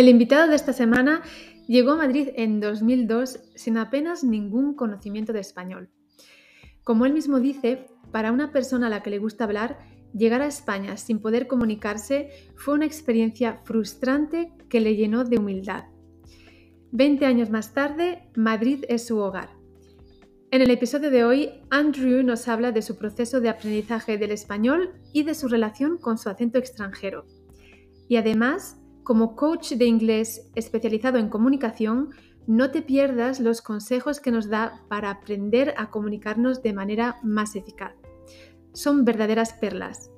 El invitado de esta semana llegó a Madrid en 2002 sin apenas ningún conocimiento de español. Como él mismo dice, para una persona a la que le gusta hablar, llegar a España sin poder comunicarse fue una experiencia frustrante que le llenó de humildad. Veinte años más tarde, Madrid es su hogar. En el episodio de hoy, Andrew nos habla de su proceso de aprendizaje del español y de su relación con su acento extranjero. Y además, como coach de inglés especializado en comunicación, no te pierdas los consejos que nos da para aprender a comunicarnos de manera más eficaz. Son verdaderas perlas.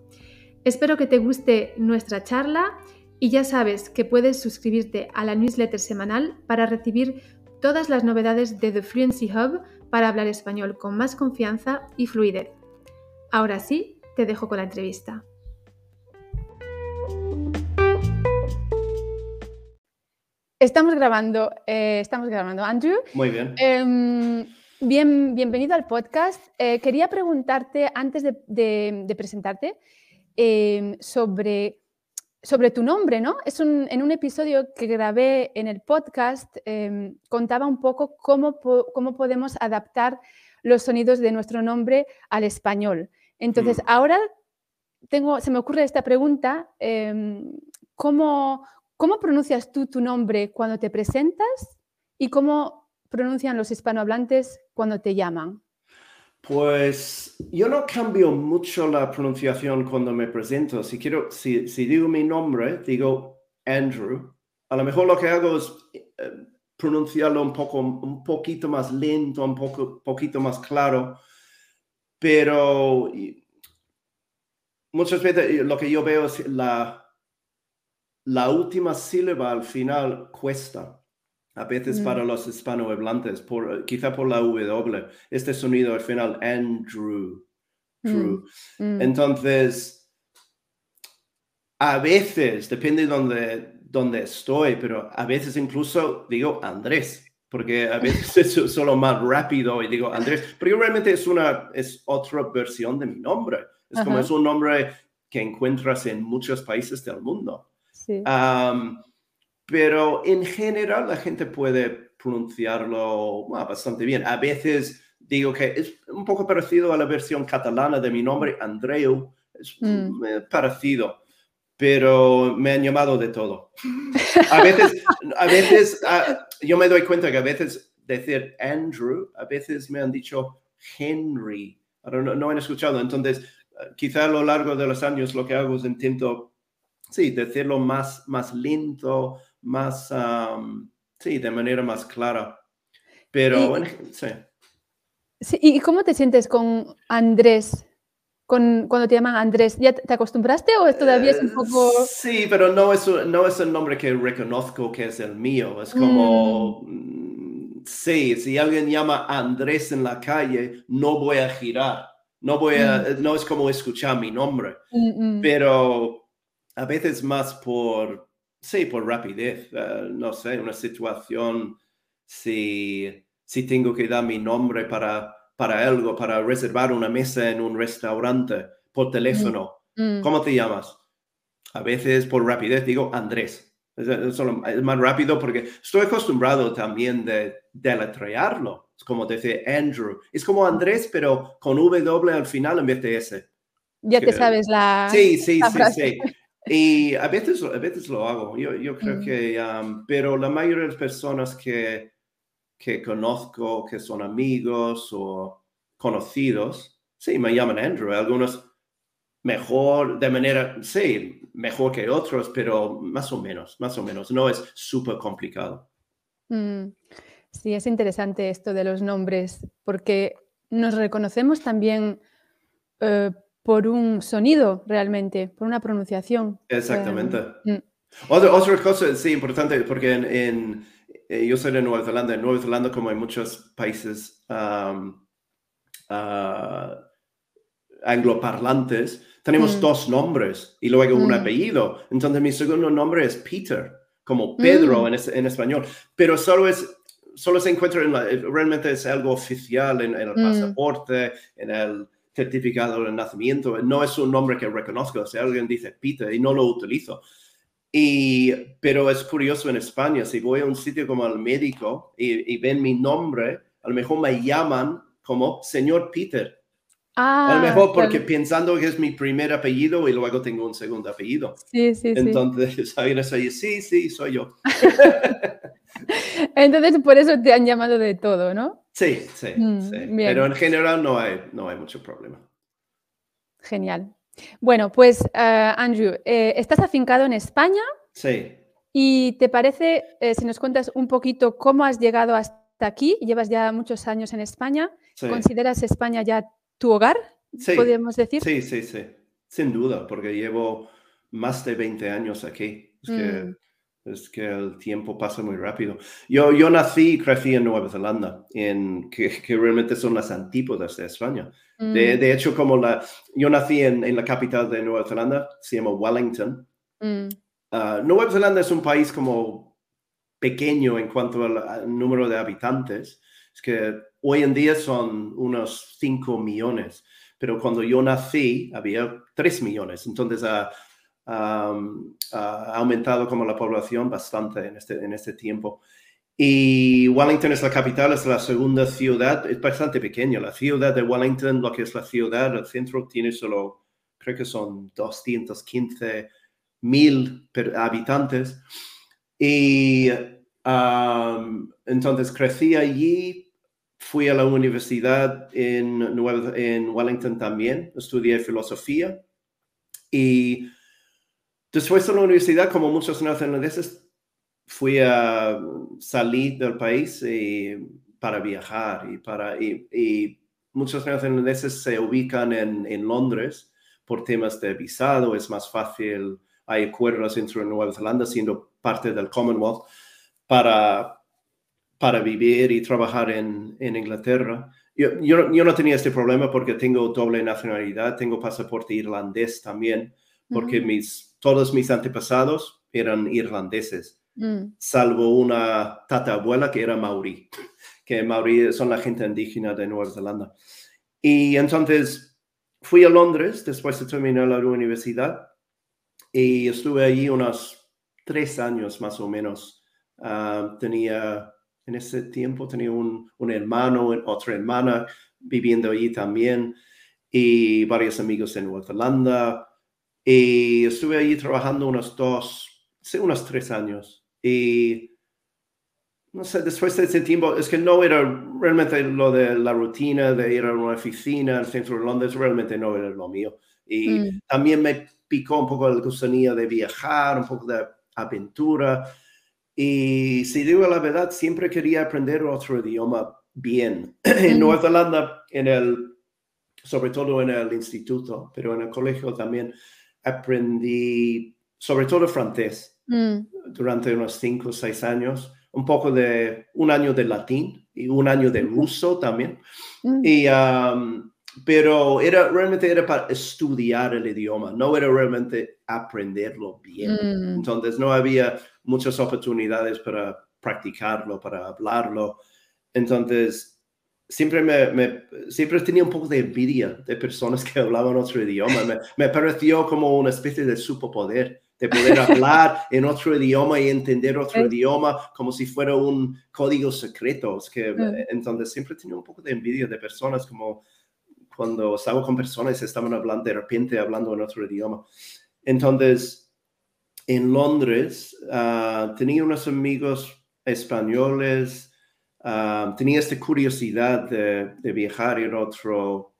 Espero que te guste nuestra charla y ya sabes que puedes suscribirte a la newsletter semanal para recibir todas las novedades de The Fluency Hub para hablar español con más confianza y fluidez. Ahora sí, te dejo con la entrevista. Estamos grabando, eh, estamos grabando, Andrew. Muy bien. Em, bien bienvenido al podcast. Eh, quería preguntarte, antes de, presentarte, em, sobre, sobre tu nombre, ¿no? Es en un episodio que grabé en el podcast, em, contaba un poco cómo, cómo, podemos adaptar los sonidos de nuestro nombre al español. Entonces, mm. ahora tengo, se me ocurre esta pregunta, ¿cómo, ¿Cómo pronuncias tú tu nombre cuando te presentas y cómo pronuncian los hispanohablantes cuando te llaman? Pues yo no cambio mucho la pronunciación cuando me presento. Si quiero, si, digo mi nombre, digo Andrew. A lo mejor lo que hago es eh, pronunciarlo un poco, un poquito más lento, un poco, poquito más claro. Pero muchas veces lo que yo veo es la, la última sílaba al final cuesta. A veces mm. para los hispanohablantes, por, quizá por la W, este sonido al final, Andrew. Mm, mm. Entonces, a veces, depende de dónde, dónde estoy, pero a veces incluso digo Andrés, porque a veces es solo más rápido y digo Andrés, porque realmente es, una, es otra versión de mi nombre. Es como es un nombre que encuentras en muchos países del mundo pero en general la gente puede pronunciarlo bastante bien. A veces digo que es un poco parecido a la versión catalana de mi nombre, Andreu. Es mm. parecido, pero me han llamado de todo. A veces, a veces ah, yo me doy cuenta que a veces decir Andrew, a veces me han dicho Henry. No, no han escuchado. Entonces, quizá a lo largo de los años lo que hago es intento sí, decirlo más, más lento, más, sí, de manera más clara. Pero, bueno, sí. sí. ¿Y cómo te sientes con Andrés? Con, cuando te llaman Andrés, ¿ya te acostumbraste o todavía es un eh, poco...? Sí, pero no es, no es el nombre que reconozco que es el mío. Es como, mm. Mm, sí, si alguien llama Andrés en la calle, no voy a girar. No voy a, mm. no es como escuchar mi nombre. Pero a veces más por, sí, por rapidez, eh, no sé, una situación, si, si tengo que dar mi nombre para, para algo, para reservar una mesa en un restaurante por teléfono, mm. ¿cómo te llamas? A veces por rapidez digo Andrés. Es, es, más rápido porque estoy acostumbrado también de deletrearlo. Es como decir Andrew. Es como Andrés, pero con W al final en vez de S. Ya te sabes la. Sí, sí, sí, sí. Y a veces, a veces lo hago, yo, yo creo mm. que, pero la mayoría de las personas que, que conozco, que son amigos o conocidos, sí, me llaman Andrew. Algunos mejor, de manera, sí, mejor que otros, pero más o menos, más o menos. No es súper complicado. Mm. Sí, es interesante esto de los nombres, porque nos reconocemos también eh, por un sonido realmente, por una pronunciación. Exactamente. Mm. Otra, otra, cosa, sí, importante, porque en, eh, yo soy de Nueva Zelanda. En Nueva Zelanda, como en muchos países uh, angloparlantes, tenemos mm. dos nombres y luego un mm. apellido. Entonces, mi segundo nombre es Peter, como Pedro en, en, español, pero solo es... Solo se encuentra en la, realmente es algo oficial en el pasaporte, en el, certificado de nacimiento, no es un nombre que reconozco. Si alguien dice Peter y no lo utilizo. Y, pero es curioso en España, si voy a un sitio como al médico y, ven mi nombre, a lo mejor me llaman como señor Peter. A lo ah, mejor porque pensando que es mi primer apellido y luego tengo un segundo apellido. Sí, sí, Entonces, sí. sí, sí, soy yo. Entonces, por eso te han llamado de todo, ¿no? Sí, sí, mm, sí. Pero en general no hay, no hay mucho problema. Genial. Bueno, pues eh, Andrew, eh, estás afincado en España. Sí. ¿Y te parece, eh, si nos cuentas un poquito cómo has llegado hasta aquí? Llevas ya muchos años en España. ¿Consideras España ya tu hogar? Sí. Podríamos decir. Sí, sí, sí. Sin duda, porque llevo más de 20 años aquí. Es que mm es que el tiempo pasa muy rápido. Yo, yo nací y crecí en Nueva Zelanda, en, que, que realmente son las antípodas de España. De, mm. de, hecho, como la, yo nací en, en, la capital de Nueva Zelanda, se llama Wellington. Mm. Ah, Nueva Zelanda es un país como pequeño en cuanto al, número de habitantes. Es que hoy en día son unos 5 millones, pero cuando yo nací había 3 millones. Entonces, uh, ha aumentado como la población bastante en este, en este tiempo. Y Wellington es la capital, es la segunda ciudad, es bastante pequeña. La ciudad de Wellington, lo que es la ciudad, el centro, tiene solo, creo que son 215 mil habitantes. Y entonces crecí allí, fui a la universidad en, en Wellington también, estudié filosofía. Y Después de la universidad, como muchos neozelandeses, fui a salir del país para viajar y, para, y, muchos neozelandeses se ubican en, en, Londres por temas de visado, es más fácil, hay acuerdos entre Nueva Zelanda siendo parte del Commonwealth para, para vivir y trabajar en, en Inglaterra. Yo, yo, yo, no tenía este problema porque tengo doble nacionalidad, tengo pasaporte irlandés también, porque mis todos mis antepasados eran irlandeses, mm. salvo una tatabuela que era maorí, que maorí son la gente indígena de Nueva Zelanda. Y entonces fui a Londres después de terminar la universidad y estuve allí unos tres años más o menos. Ah, tenía, en ese tiempo tenía un, un hermano, otra hermana viviendo allí también y varios amigos en Nueva Zelanda y estuve allí trabajando unos dos, sí, unos tres años. Y no sé, después de ese tiempo, es que no era realmente lo de la rutina de ir a una oficina al centro de Londres, realmente no era lo mío. Y mm. también me picó un poco el gusanía de viajar, un poco de aventura. Y si digo la verdad, siempre quería aprender otro idioma bien. en Nueva Zelanda, en el, sobre todo en el instituto, pero en el colegio también, aprendí sobre todo francés mm. durante unos cinco o seis años, un poco de un año de latín y un año de ruso también. Mm. Y, pero era realmente era para estudiar el idioma, no era realmente aprenderlo bien. Mm. Entonces no había muchas oportunidades para practicarlo, para hablarlo. Entonces siempre me, siempre tenía un poco de envidia de personas que hablaban otro idioma. Me, me pareció como una especie de superpoder de poder hablar en otro idioma y entender otro idioma como si fuera un código secreto. Es que, mm. Entonces siempre tenía un poco de envidia de personas como cuando estaba con personas estaban hablando de repente hablando en otro idioma. Entonces, en Londres ah, tenía unos amigos españoles Ah, tenía esta curiosidad de, viajar en otro,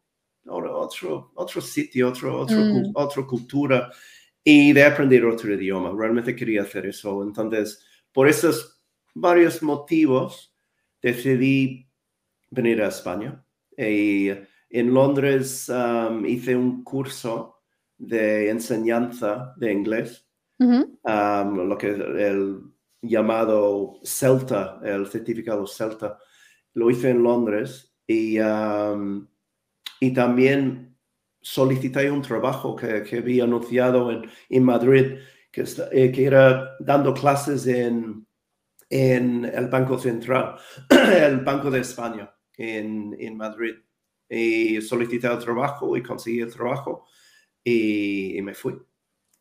otro, otro sitio, otro, otro, mm. otra cultura y de aprender otro idioma. Realmente quería hacer eso. Entonces, por esos varios motivos, decidí venir a España. Y en Londres hice un curso de enseñanza de inglés, lo que el llamado Celta, el certificado Celta. Lo hice en Londres y, um, y también solicité un trabajo que, que había anunciado en, en Madrid, que, eh, que, era dando clases en, en el Banco Central, el Banco de España en, en Madrid. Y solicité el trabajo y conseguí el trabajo y, y me fui.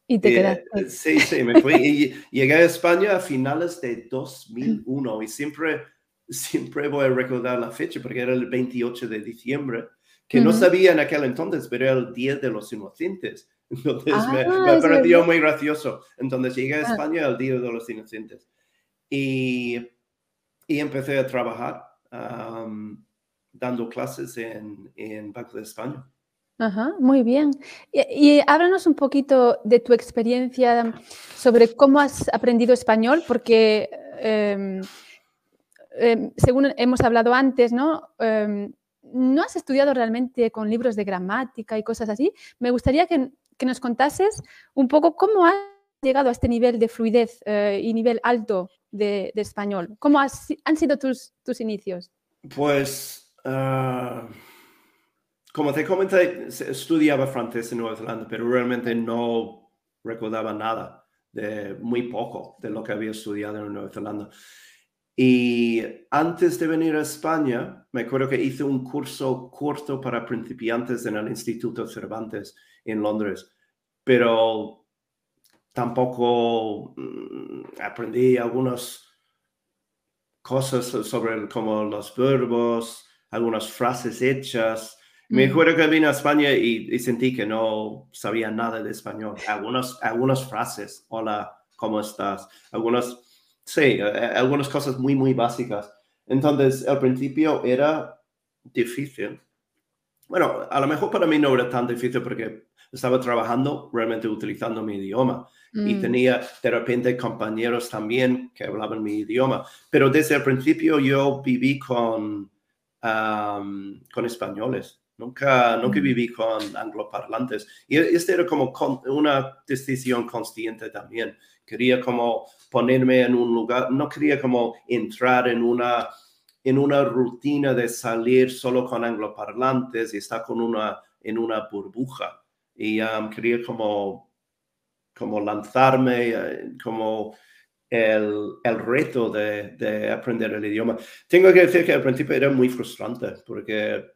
Y te quedaste. Eh, sí, sí, me fui. y llegué a España a finales de 2001 y siempre, siempre voy a recordar la fecha porque era el 28 de diciembre, que no sabía en aquel entonces, pero era el Día de los Inocentes. Entonces me, ah, pareció muy gracioso. Entonces llegué a ah. España el Día de los Inocentes y, y empecé a trabajar dando clases en, en Banco de España. Ajá, muy bien. Y, háblanos un poquito de tu experiencia sobre cómo has aprendido español, porque em, em, según hemos hablado antes, ¿no? Em, no has estudiado realmente con libros de gramática y cosas así. Me gustaría que, nos contases un poco cómo has llegado a este nivel de fluidez eh, y nivel alto de, español. ¿Cómo han sido tus, tus inicios? Pues... Ah, como te comenté, estudiaba francés en Nueva Zelanda, pero realmente no recordaba nada, de muy poco de lo que había estudiado en Nueva Zelanda. Y antes de venir a España, me acuerdo que hice un curso corto para principiantes en el Instituto Cervantes en Londres, pero tampoco mm, aprendí algunas cosas sobre como los verbos, algunas frases hechas, me acuerdo que vine a España y, sentí que no sabía nada de español. Algunas, algunas frases, hola, ¿cómo estás? Algunas, sí, eh, algunas cosas muy, muy básicas. Entonces, al principio era difícil. Bueno, a lo mejor para mí no era tan difícil porque estaba trabajando realmente utilizando mi idioma y mm. tenía de repente compañeros también que hablaban mi idioma. Pero desde el principio yo viví con, con españoles. Nunca, nunca mm. viví con angloparlantes. Y este era como una decisión consciente también. Quería como ponerme en un lugar, no quería como entrar en una, en una rutina de salir solo con angloparlantes y estar con una, en una burbuja. Y um, quería como, como lanzarme, eh, como el, el reto de, de, aprender el idioma. Tengo que decir que al principio era muy frustrante porque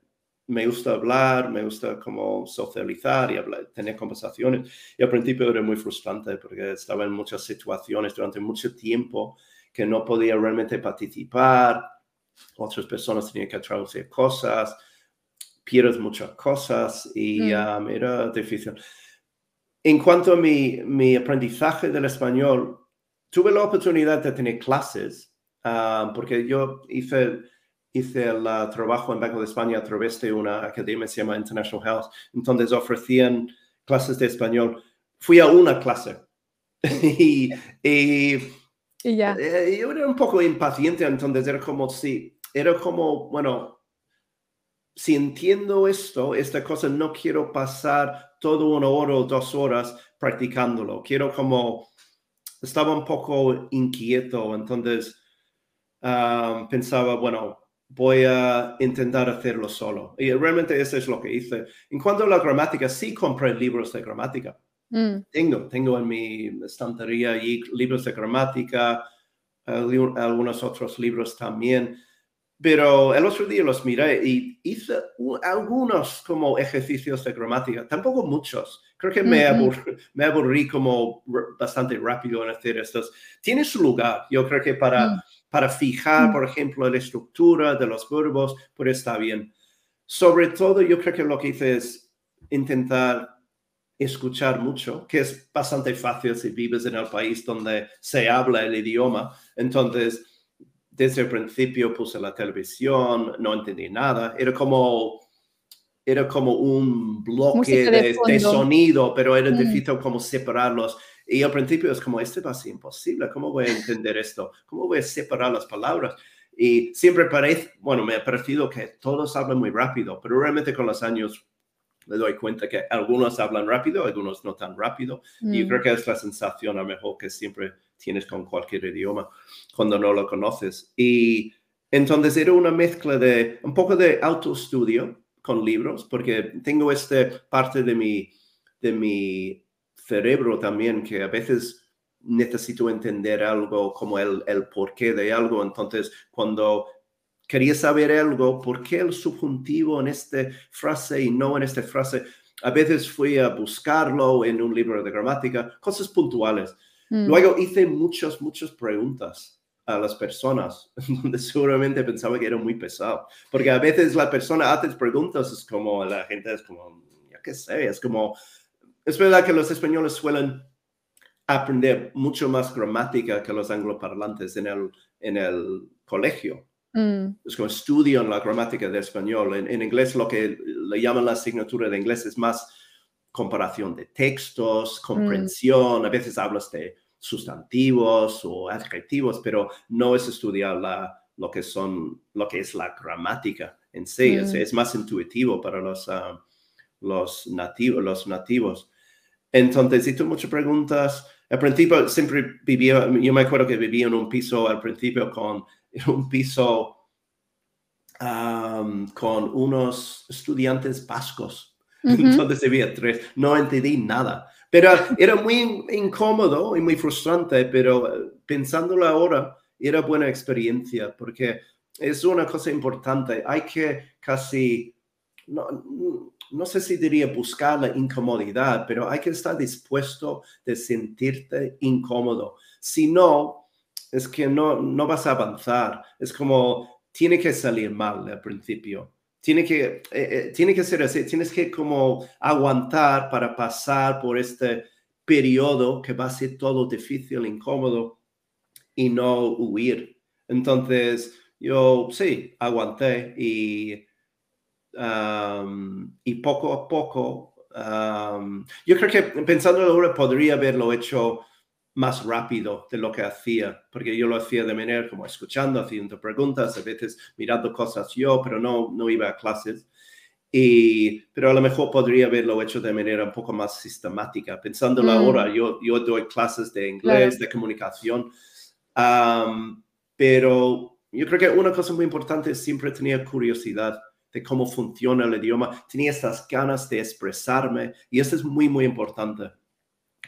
me gusta hablar, me gusta como socializar y hablar, tener conversaciones. Y al principio era muy frustrante porque estaba en muchas situaciones durante mucho tiempo que no podía realmente participar. Otras personas tenían que traducir cosas, pierdes muchas cosas y mm. um, era difícil. En cuanto a mi, mi, aprendizaje del español, tuve la oportunidad de tener clases um, porque yo hice hice el trabajo en Banco de España a través de una academia que se llama International Health. Entonces ofrecían clases de español. Fui a una clase y, y, ya. Eh, yo era un poco impaciente, entonces era como si, era como, bueno, si entiendo esto, esta cosa, no quiero pasar todo una hora o dos horas practicándolo. Quiero como, estaba un poco inquieto, entonces ah, pensaba, bueno, voy a intentar hacerlo solo. Y realmente eso es lo que hice. En cuanto a la gramática, sí compré libros de gramática. Mm. Tengo, tengo en mi estantería libros de gramática, algunos otros libros también. Pero el otro día los miré y hice algunos como ejercicios de gramática, tampoco muchos. Creo que me, me aburrí como bastante rápido en hacer estos. Tiene su lugar, yo creo que para, mm para fijar, mm. por ejemplo, la estructura de los verbos, pues está bien. Sobre todo, yo creo que lo que hice es intentar escuchar mucho, que es bastante fácil si vives en el país donde se habla el idioma. Entonces, desde el principio puse la televisión, no entendí nada. Era como, era como un bloque de, sonido, pero era mm. difícil como separarlos. Y al principio es como, este va a ser imposible, ¿cómo voy a entender esto? ¿Cómo voy a separar las palabras? Y siempre parece, bueno, me ha parecido que todos hablan muy rápido, pero realmente con los años me doy cuenta que algunos hablan rápido, algunos no tan rápido. Y yo creo mm. que es la sensación a lo mejor que siempre tienes con cualquier idioma cuando no lo conoces. Y entonces era una mezcla de un poco de autoestudio con libros, porque tengo esta parte de mi, de mi cerebro también, que a veces necesito entender algo como el, el porqué de algo. Entonces, cuando quería saber algo, ¿por qué el subjuntivo en esta frase y no en esta frase? a veces fui a buscarlo en un libro de gramática, cosas puntuales. Mm. Luego hice muchas, muchas preguntas a las personas, donde seguramente pensaba que era muy pesado, porque a veces la persona hace preguntas, es como, la gente es como, ya qué sé, es como, es verdad que los españoles suelen aprender mucho más gramática que los angloparlantes en el, en el colegio. Mm. Es como estudian la gramática de español. En, en inglés lo que le llaman la asignatura de inglés es más comparación de textos, comprensión. A veces hablas de sustantivos o adjetivos, pero no es estudiar la, lo, que son, lo que es la gramática en sí. Es, Mm. es más intuitivo para los, ah, los, nativos, los nativos. Entonces, hice muchas preguntas. Al principio siempre vivía, yo me acuerdo que vivía en un piso al principio con un piso con unos estudiantes vascos. Entonces había tres, no entendí nada. Pero era muy in- incómodo y muy frustrante, pero eh, pensándolo ahora, era buena experiencia porque es una cosa importante. Hay que casi, no, no sé si diría buscar la incomodidad, pero hay que estar dispuesto de sentirte incómodo. Si no, es que no, no vas a avanzar. Es como, tiene que salir mal al principio. Tiene que, eh, eh, tiene que ser así. Tienes que como aguantar para pasar por este periodo que va a ser todo difícil, incómodo y no huir. Entonces, yo sí, aguanté y, um, y poco a poco, um, yo creo que pensando ahora podría haberlo hecho más rápido de lo que hacía, porque yo lo hacía de manera como escuchando, haciendo preguntas, a veces mirando cosas yo, pero no, no iba a clases. Y, pero a lo mejor podría haberlo hecho de manera un poco más sistemática. Pensándolo Mm. ahora, yo, yo doy clases de inglés, de comunicación, am, pero yo creo que una cosa muy importante es siempre tenía curiosidad de cómo funciona el idioma, tenía estas ganas de expresarme y eso es muy, muy importante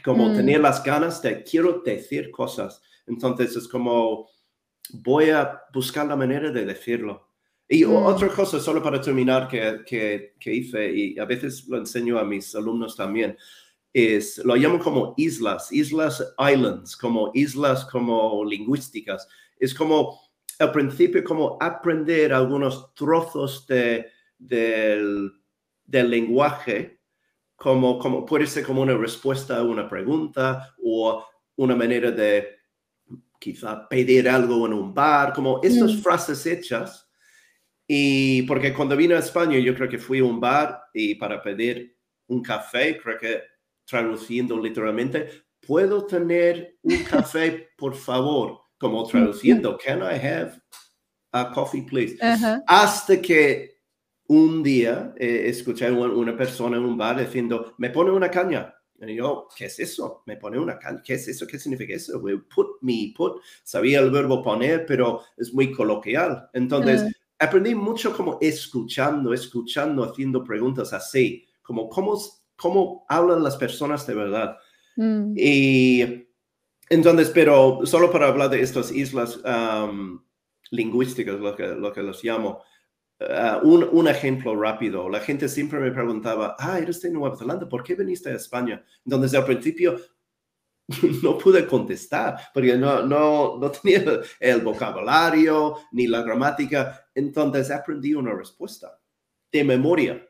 como Mm. tener las ganas de quiero decir cosas. Entonces es como voy a buscar la manera de decirlo. Y Mm. otra cosa, solo para terminar, que, que, que hice, y a veces lo enseño a mis alumnos también, es, lo llamo como islas, islas islands, como islas como lingüísticas. Es como, al principio, como aprender algunos trozos de, del, del lenguaje como, como puede ser como una respuesta a una pregunta o una manera de quizá pedir algo en un bar, como estas Mm. frases hechas. Y porque cuando vine a España, yo creo que fui a un bar y para pedir un café, creo que traduciendo literalmente, ¿puedo tener un café, por favor? Como traduciendo, can I have a coffee, please? Ajá. Hasta que un día eh, escuché a una, persona en un bar diciendo, me pone una caña. Y yo, ¿qué es eso? Me pone una caña. ¿Qué es eso? ¿Qué significa eso? Put me, put. Sabía el verbo poner, pero es muy coloquial. Entonces, aprendí mucho como escuchando, escuchando, haciendo preguntas así, como cómo, cómo hablan las personas de verdad. Mm. Y entonces, pero solo para hablar de estas islas um, lingüísticas, lo que, lo que los llamo, uh, un, un ejemplo rápido. La gente siempre me preguntaba, ah, eres de Nueva Zelanda, ¿por qué viniste a España? Entonces, al principio no pude contestar porque no, no, no tenía el vocabulario ni la gramática. Entonces, aprendí una respuesta de memoria.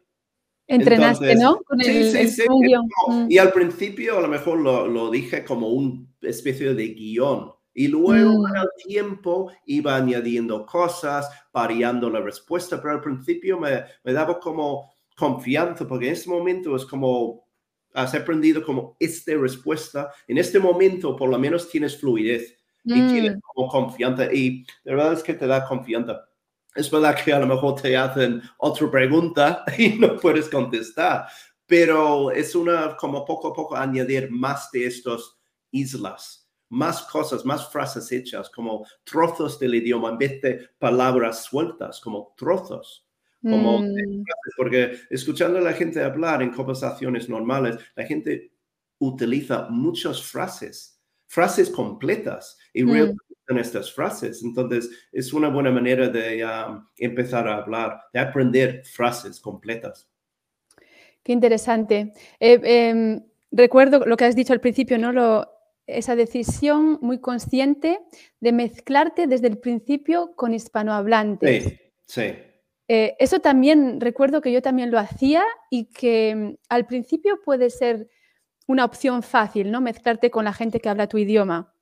Entrenaste, Entonces, ¿no? Con sí, el, sí, el sí, no, Mm. Y al principio a lo mejor lo, lo dije como una especie de guion. Y luego Mm. con el tiempo iba añadiendo cosas, variando la respuesta, pero al principio me, me daba como confianza, porque en este momento es como, has aprendido como esta respuesta, en este momento por lo menos tienes fluidez y tienes Mm. como confianza y la verdad es que te da confianza. Es verdad que a lo mejor te hacen otra pregunta y no puedes contestar, pero es una como poco a poco añadir más de estas islas, más cosas, más frases hechas, como trozos del idioma en vez de palabras sueltas, como trozos. Como Mm. porque escuchando a la gente hablar en conversaciones normales, la gente utiliza muchas frases, frases completas y Mm. reutilizan estas frases. Entonces, es una buena manera de um, empezar a hablar, de aprender frases completas. Qué interesante. Eh, em, recuerdo lo que has dicho al principio, ¿no? Lo, esa decisión muy consciente de mezclarte desde el principio con hispanohablantes. Sí, sí. Eh, eso también recuerdo que yo también lo hacía y que mm, al principio puede ser una opción fácil, ¿no? Mezclarte con la gente que habla tu idioma.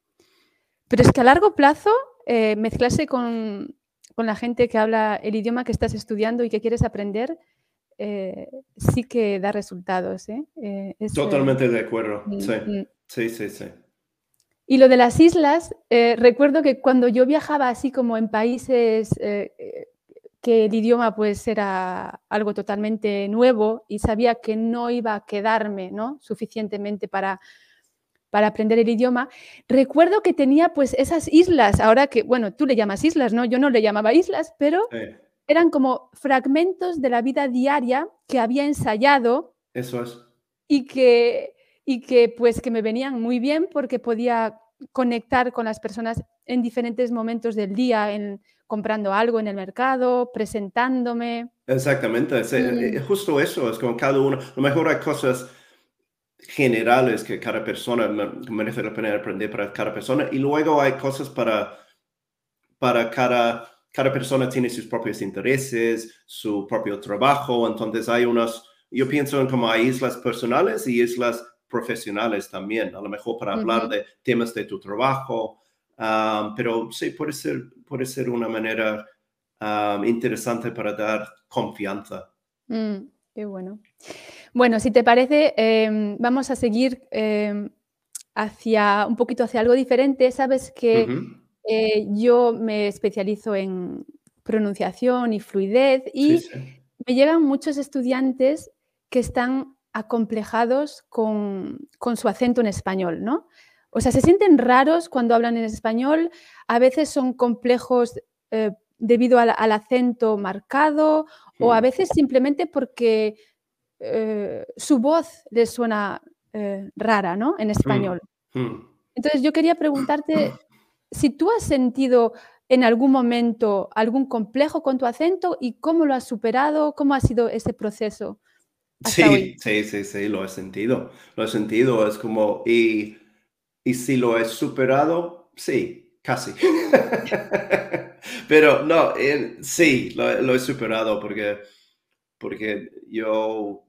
Pero es que a largo plazo, eh, mezclarse con, con, la gente que habla el idioma que estás estudiando y que quieres aprender, eh, sí que da resultados. Totalmente de acuerdo. Mm, sí. Mm. sí, sí, sí. Y lo de las islas, eh, recuerdo que cuando yo viajaba así como en países eh, eh, que el idioma pues era algo totalmente nuevo y sabía que no iba a quedarme ¿no? suficientemente para, para aprender el idioma, recuerdo que tenía pues esas islas, ahora que, bueno, tú le llamas islas, ¿no? Yo no le llamaba islas, pero eran como fragmentos de la vida diaria que había ensayado. Eso es. Y que y que pues que me venían muy bien porque podía conectar con las personas en diferentes momentos del día, en, comprando algo en el mercado, presentándome. Exactamente, es, mm. justo eso, es como cada uno, a lo mejor hay cosas generales que cada persona merece la pena aprender para cada persona y luego hay cosas para, para cada, cada persona tiene sus propios intereses, su propio trabajo, entonces hay unos, yo pienso en como hay islas personales y islas profesionales también, a lo mejor para hablar de temas de tu trabajo, pero sí, puede ser, puede ser una manera interesante para dar confianza. Mm, qué bueno. Bueno, si te parece, em, vamos a seguir em, hacia un poquito hacia algo diferente. Sabes que eh, yo me especializo en pronunciación y fluidez y me llegan muchos estudiantes que están acomplejados con, su acento en español, ¿no? O sea, se sienten raros cuando hablan en español, a veces son complejos eh, debido al, acento marcado o a hmm. veces simplemente porque eh, su voz les suena eh, rara, ¿no? En hmm. español. Hmm. Entonces yo quería preguntarte si tú has sentido en algún momento algún complejo con tu acento y cómo lo has superado, cómo ha sido ese proceso. Sí, sí, sí, sí, lo he sentido. Lo he sentido. Es como, y, y si lo he superado, sí, casi. Pero no, sí, lo, he superado porque, porque yo,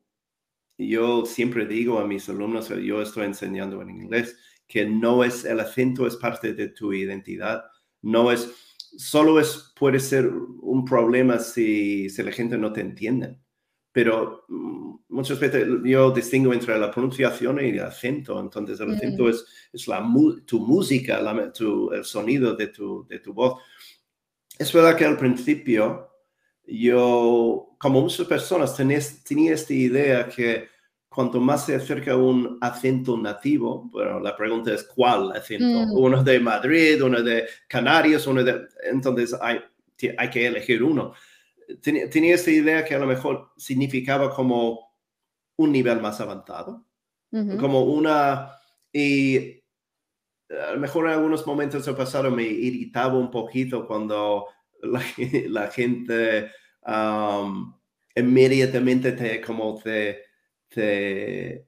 yo siempre digo a mis alumnos, yo estoy enseñando en inglés, que no es el acento, es parte de tu identidad. No es, solo es, puede ser un problema si, si la gente no te entiende pero mm, muchas veces yo distingo entre la pronunciación y el acento. Entonces, el acento mm. es, es la, tu música, tu, el sonido de tu, de tu voz. Es verdad que al principio yo, como muchas personas, tenía, tenía esta idea que cuanto más se acerca a un acento nativo, bueno, la pregunta es cuál acento, mm. uno de Madrid, uno de Canarias, uno de... Entonces hay, hay que elegir uno tenía, esta idea que a lo mejor significaba como un nivel más avanzado, como una... Y a lo mejor en algunos momentos del pasado me irritaba un poquito cuando la, gente inmediatamente te, como te, te,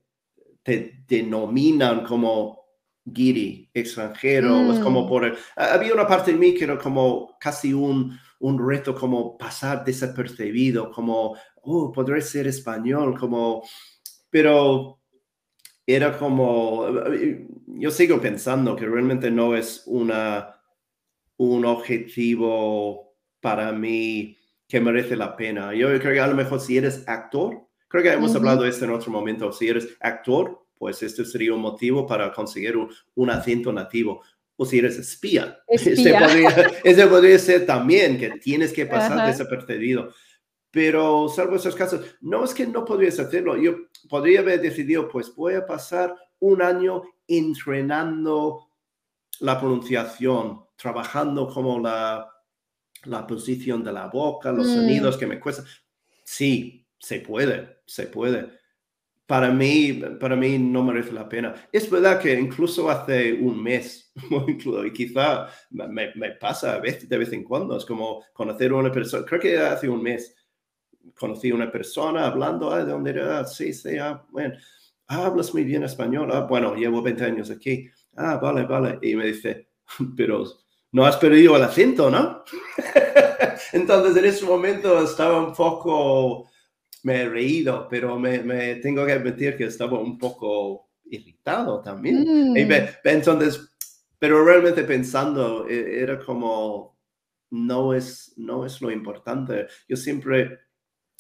denominan como guiri, extranjero, es como mm. por... había una parte de mí que era como casi un un reto como pasar desapercibido, como, oh, podré ser español, como, pero era como, yo sigo pensando que realmente no es una, un objetivo para mí que merece la pena. Yo creo que a lo mejor si eres actor, creo que hemos hablado de esto en otro momento, si eres actor, pues este sería un motivo para conseguir un, un acento nativo o si eres espía. Ese, podría, ser también que tienes que pasar desapercibido. Pero salvo esos casos, no es que no podrías hacerlo. Yo podría haber decidido, pues voy a pasar un año entrenando la pronunciación, trabajando como la, la posición de la boca, los mm. sonidos que me cuestan. Sí, se puede, se puede para mí, para mí no merece la pena. Es verdad que incluso hace un mes, y quizá me, me, pasa a veces, de vez en cuando, es como conocer a una persona, creo que hace un mes, conocí a una persona hablando, ah, ¿de dónde era? Sí, sí, ah, bueno, ah, hablas muy bien español. Ah, bueno, llevo 20 años aquí. Ah, vale, vale. Y me dice, pero no has perdido el acento, ¿no? Entonces en ese momento estaba un poco, me he reído, pero me, me tengo que admitir que estaba un poco irritado también. Mm. entonces, pero realmente pensando, e, era como, no es, no es lo importante. Yo siempre,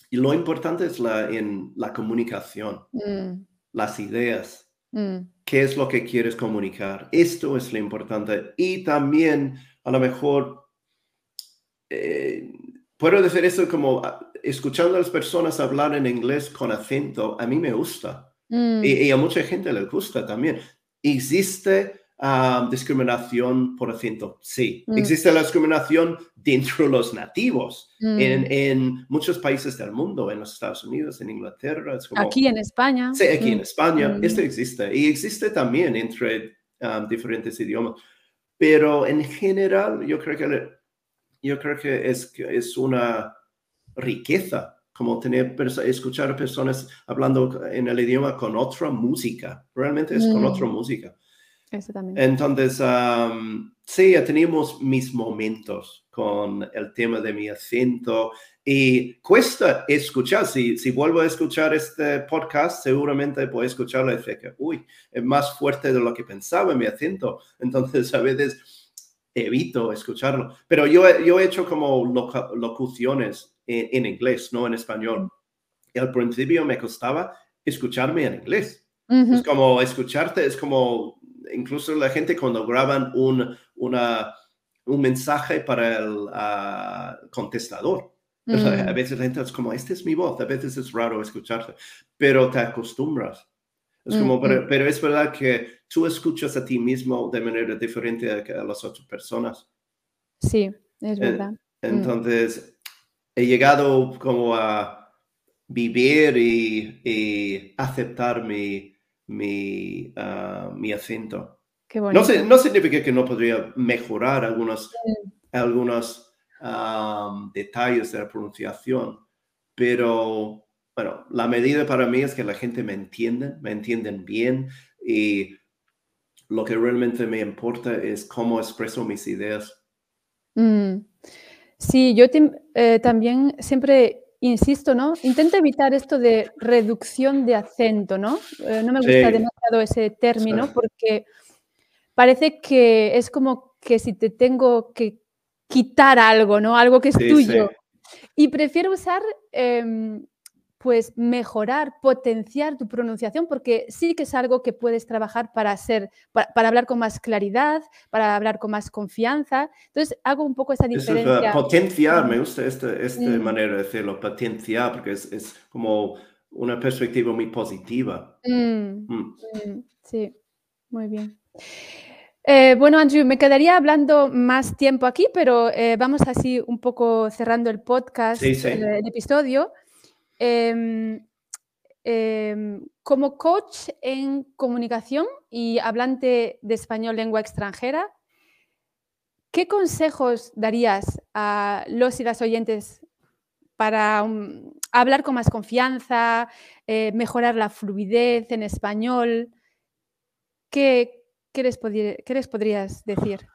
y lo importante es la, en la comunicación, Mm, las ideas. mm, ¿Qué es lo que quieres comunicar? Esto es lo importante. Y también, a lo mejor, eh, puedo decir eso como ah, escuchando a las personas hablar en inglés con acento, a mí me gusta. mm, Y, y a mucha gente le gusta también. ¿Existe ah, discriminación por acento? Sí. Mm. Existe la discriminación dentro de los nativos. mm. En, en muchos países del mundo, en los Estados Unidos, en Inglaterra. Es como, Aquí en España. Sí, aquí en Mm, España, mm. esto existe. Y existe también entre um, diferentes idiomas. Pero en general, yo creo que, yo creo que es, es una riqueza como tener, escuchar a personas hablando en el idioma con otra música. Realmente es con Mm. otra música. Eso también. Entonces, am, sí, teníamos mis momentos con el tema de mi acento y cuesta escuchar. Si, si vuelvo a escuchar este podcast, seguramente puedo escucharlo y decir que, uy, es más fuerte de lo que pensaba mi acento. Entonces, a veces evito escucharlo. Pero yo, yo he hecho como loca- locuciones en, en inglés, no en español. Y al principio me costaba escucharme en inglés. Ujú, Es como escucharte, es como incluso la gente cuando graban un, una, un mensaje para el ah, contestador. O sea, A mm, veces la gente es como, esta es mi voz, a veces es raro escucharte, pero te acostumbras. Es como, Mm, pero, mm. pero es verdad que tú escuchas a ti mismo de manera diferente a, a las otras personas. Sí, es verdad. Entonces, he llegado como a vivir y, y aceptar mi, mi, ah, mi acento. Qué No, no significa que no podría mejorar algunos, Mm, algunos am, detalles de la pronunciación, pero bueno, la medida para mí es que la gente me entiende, me entienden bien y lo que realmente me importa es cómo expreso mis ideas. mm. Sí, yo eh, también siempre insisto, ¿no? Intento evitar esto de reducción de acento, ¿no? Eh, no me gusta Sí, demasiado ese término sí. porque parece que es como que si te tengo que quitar algo, ¿no? Algo que es Sí, tuyo. Y prefiero usar, em, pues mejorar, potenciar tu pronunciación, porque sí que es algo que puedes trabajar para ser, para, para hablar con más claridad, para hablar con más confianza. Entonces hago un poco esa Eso es uh, diferencia. potenciar, me gusta esta, esta mm, manera de decirlo, potenciar, porque es, es como una perspectiva muy positiva. mm, Mm. mm, sí, muy bien. Eh, bueno, Andrew, me quedaría hablando más tiempo aquí, pero eh, vamos así un poco cerrando el podcast, Sí, sí. el, el episodio. Em, em, como coach en comunicación y hablante de español lengua extranjera, ¿qué consejos darías a los y las oyentes para um, hablar con más confianza, eh, mejorar la fluidez en español? ¿Qué, les podrías decir?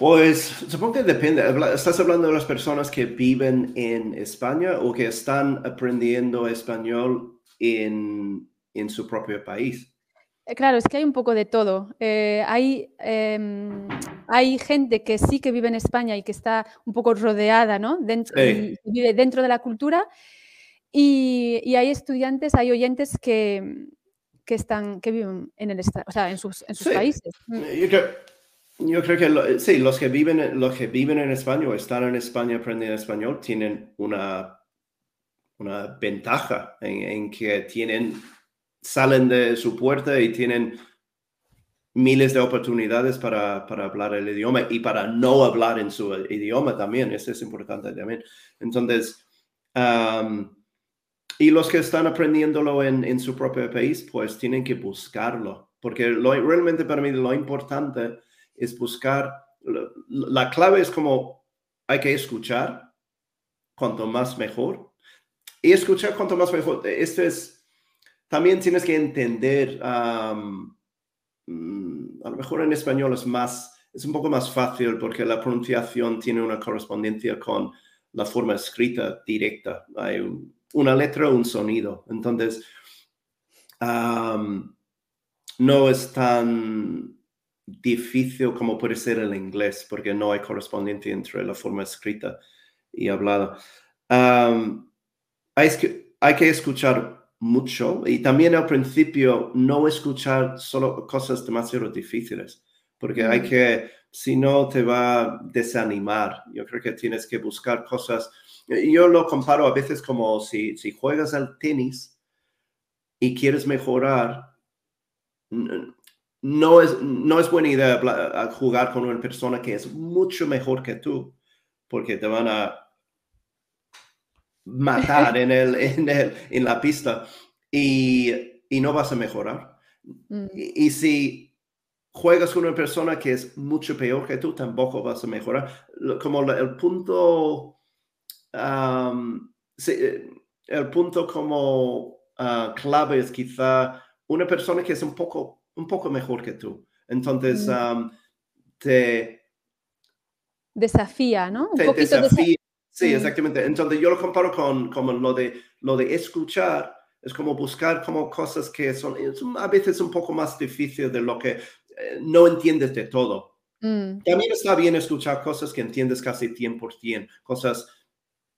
Pues supongo que depende. ¿Estás hablando de las personas que viven en España o que están aprendiendo español en, en su propio país? Eh, Claro, es que hay un poco de todo. Eh, hay, em, hay gente que sí que vive en España y que está un poco rodeada, ¿no? Dent- Sí. y vive dentro de la cultura. Y, y hay estudiantes, hay oyentes que, que están, que viven en el o sea, en sus, en sus Sí. países. Mm, Yo creo, yo creo que lo- sí, los que viven, los que viven en España o están en España aprendiendo español tienen una, una ventaja en, en que tienen, salen de su puerta y tienen miles de oportunidades para, para hablar el idioma y para no hablar en su idioma también. Eso es importante también. Entonces, am, y los que están aprendiéndolo en, en su propio país, pues tienen que buscarlo, porque lo, realmente para mí lo importante es buscar, la clave es como hay que escuchar, cuanto más mejor, y escuchar cuanto más mejor. Esto es, también tienes que entender, mm, a lo mejor en español es más, es un poco más fácil porque la pronunciación tiene una correspondencia con la forma escrita directa. Hay una letra, un sonido. Entonces, no es tan difícil como puede ser el inglés, porque no hay correspondencia entre la forma escrita y hablada. hay, que, hay que escuchar mucho y también al principio no escuchar solo cosas demasiado difíciles, porque hay mm. que, si no te va a desanimar. Yo creo que tienes que buscar cosas. Yo lo comparo a veces como si, si juegas al tenis y quieres mejorar, no es, no es buena idea jugar con una persona que es mucho mejor que tú, porque te van a matar en, el, en, el, en la pista y, y, no vas a mejorar. Mm. Y, si juegas con una persona que es mucho peor que tú, tampoco vas a mejorar. Como el punto, el punto como uh, clave es quizá una persona que es un poco, un poco mejor que tú. Entonces, mm. te... Desafía, ¿no? Un te desafía. Sí, mm. exactamente. Entonces, yo lo comparo con, con lo, de, lo de escuchar. Es como buscar como cosas que son, a veces un poco más difícil de lo que eh, no entiendes de todo. Mm. También está bien escuchar cosas que entiendes casi 100%, cosas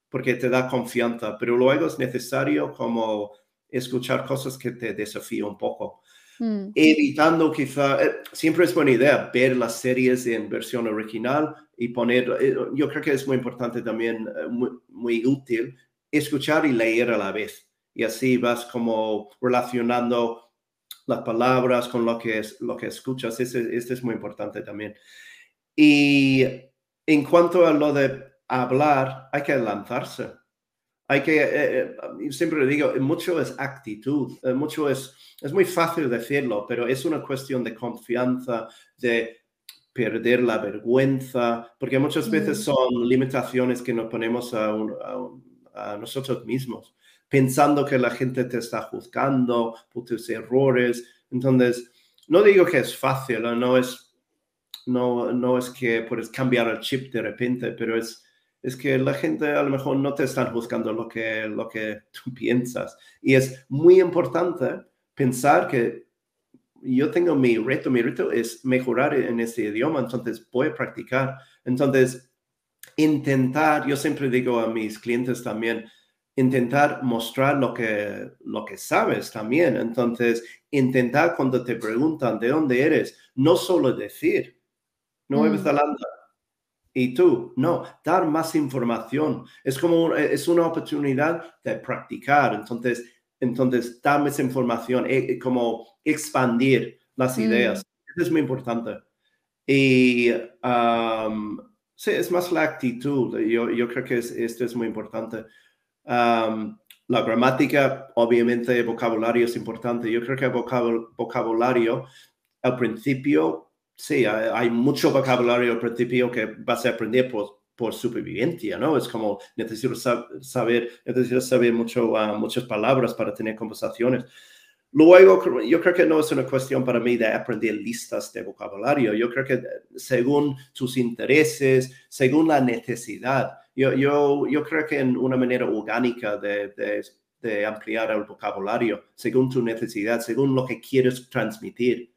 porque te da confianza, pero luego es necesario como escuchar cosas que te desafían un poco. Mm. Evitando quizá, eh, siempre es buena idea ver las series en versión original y poner, eh, yo creo que es muy importante también, eh, muy, útil, escuchar y leer a la vez. Y así vas como relacionando las palabras con lo que, es, lo que escuchas. Este, este es muy importante también. Y en cuanto a lo de hablar, hay que lanzarse hay que, eh, eh, siempre le digo, mucho es actitud, eh, mucho es, es muy fácil decirlo, pero es una cuestión de confianza, de perder la vergüenza, porque muchas veces son limitaciones que nos ponemos a, a, nosotros mismos, pensando que la gente te está juzgando por tus errores. Entonces, no digo que es fácil, no es, no, no es que puedes cambiar el chip de repente, pero es es que la gente a lo mejor no te está buscando lo que, lo que tú piensas. Y es muy importante pensar que yo tengo mi reto, mi reto es mejorar en este idioma, entonces voy a practicar. Entonces, intentar, yo siempre digo a mis clientes también, intentar mostrar lo que, lo que sabes también. Entonces, intentar cuando te preguntan de dónde eres, no solo decir, Nueva mm. Zelanda, y tú, no, dar más información. Es como, es una oportunidad de practicar. Entonces, entonces dar más información, eh, como expandir las mm. ideas. es muy importante. Y sí, es más la actitud. Yo, yo creo que esto es muy importante. la gramática, obviamente, vocabulario es importante. Yo creo que el vocabulario al principio sí, hay, mucho vocabulario al principio que vas a aprender por, por supervivencia, ¿no? Es como necesito saber, necesito saber mucho, uh, muchas palabras para tener conversaciones. Luego, yo creo que no es una cuestión para mí de aprender listas de vocabulario. Yo creo que según tus intereses, según la necesidad, yo, yo, yo creo que en una manera orgánica de, de, de ampliar el vocabulario, según tu necesidad, según lo que quieres transmitir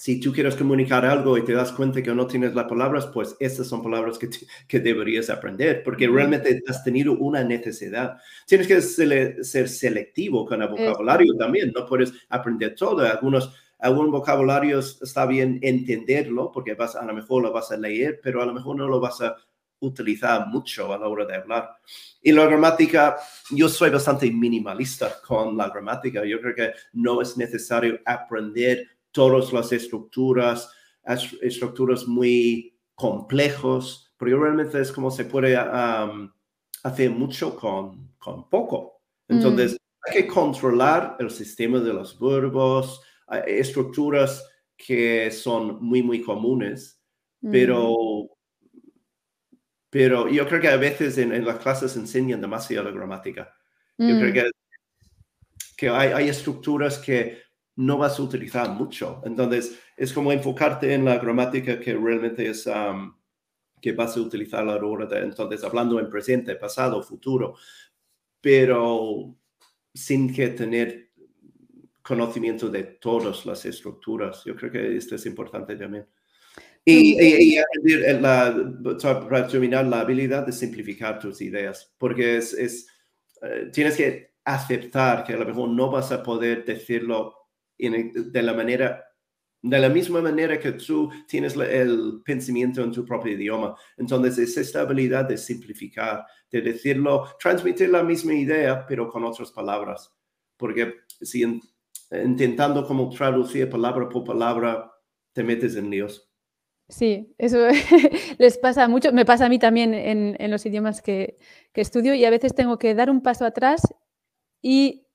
si tú quieres comunicar algo y te das cuenta que no tienes las palabras, pues estas son palabras que, que deberías aprender, porque realmente has tenido una necesidad. Tienes que ser, selectivo con el vocabulario también, no puedes aprender todo. Algunos, algún vocabulario está bien entenderlo, porque vas, a lo mejor lo vas a leer, pero a lo mejor no lo vas a utilizar mucho a la hora de hablar. Y la gramática, yo soy bastante minimalista con la gramática. Yo creo que no es necesario aprender todas las estructuras, estructuras muy complejos, pero realmente es como se puede hacer mucho con, con poco. Entonces, mm. hay que controlar el sistema de los verbos, estructuras que son muy, muy comunes, pero, mm. pero yo creo que a veces en, en las clases enseñan demasiado la gramática. Yo creo Mm, que, que hay, hay estructuras que no vas a utilizar mucho. Entonces, es como enfocarte en la gramática que realmente es am, que vas a utilizar a la hora de, entonces, hablando en presente, pasado, futuro, pero sin que tener conocimiento de todas las estructuras. Yo creo que esto es importante también. Y, y- y en la, para terminar, la habilidad de simplificar tus ideas, porque es, es, eh, tienes que aceptar que a lo mejor no vas a poder decirlo de la manera, de la misma manera que tú tienes el pensamiento en tu propio idioma. Entonces, es esta habilidad de simplificar, de decirlo, transmitir la misma idea, pero con otras palabras. Porque si en- intentando como traducir palabra por palabra, te metes en líos. Sí, eso les pasa mucho, me pasa a mí también en, en los idiomas que, que estudio y a veces tengo que dar un paso atrás y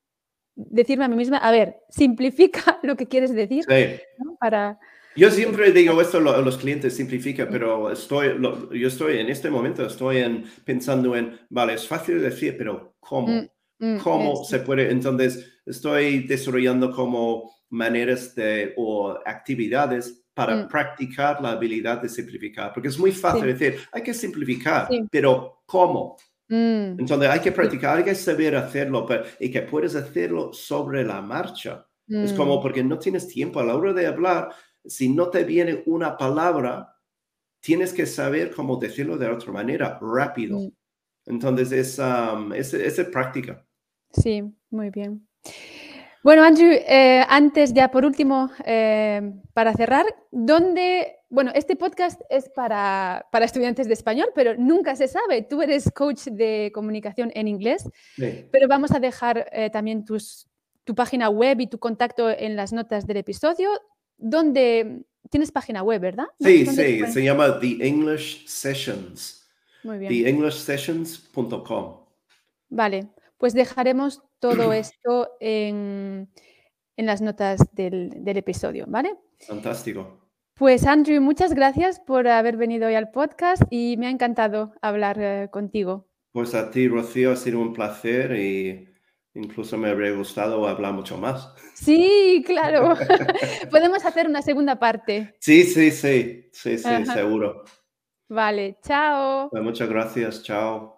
decirme a mí misma, a ver, simplifica lo que quieres decir Sí. ¿no? para... Yo siempre digo esto a lo- a los clientes, simplifica, pero estoy, lo- yo estoy en este momento, estoy en, pensando en, vale, es fácil decir, pero ¿cómo? Mm, mm, ¿Cómo se puede? Entonces, estoy desarrollando como maneras de, o actividades para Mm. practicar la habilidad de simplificar, porque es muy fácil Sí. decir, hay que simplificar, Sí. pero ¿cómo? Mm, Entonces, hay que practicar, hay que saber hacerlo, pero, y que puedes hacerlo sobre la marcha. Es como mm, porque no tienes tiempo a la hora de hablar, si no te viene una palabra, tienes que saber cómo decirlo de otra manera, rápido. mm, Entonces es, um, es, es práctica. sí, muy bien. Bueno, Andrew, eh, antes ya por último, eh, para cerrar, ¿dónde, bueno, este podcast es para, para estudiantes de español, pero nunca se sabe, tú eres coach de comunicación en inglés, Sí, pero vamos a dejar eh, también tus, tu página web y tu contacto en las notas del episodio, donde tienes página web, ¿verdad? Sí, ¿Dónde te sí, se llama The English Sessions, Muy bien. theenglishsessions.com. Vale, pues dejaremos todo esto en, en las notas del, del episodio, ¿vale? Fantástico. Pues Andrew, muchas gracias por haber venido hoy al podcast y me ha encantado hablar eh, contigo. Pues a ti, Rocío, ha sido un placer y incluso me habría gustado hablar mucho más. Sí, claro. Podemos hacer una segunda parte. Sí, sí, sí, sí, sí, Ajá. seguro. Vale, chao. Pues muchas gracias, chao.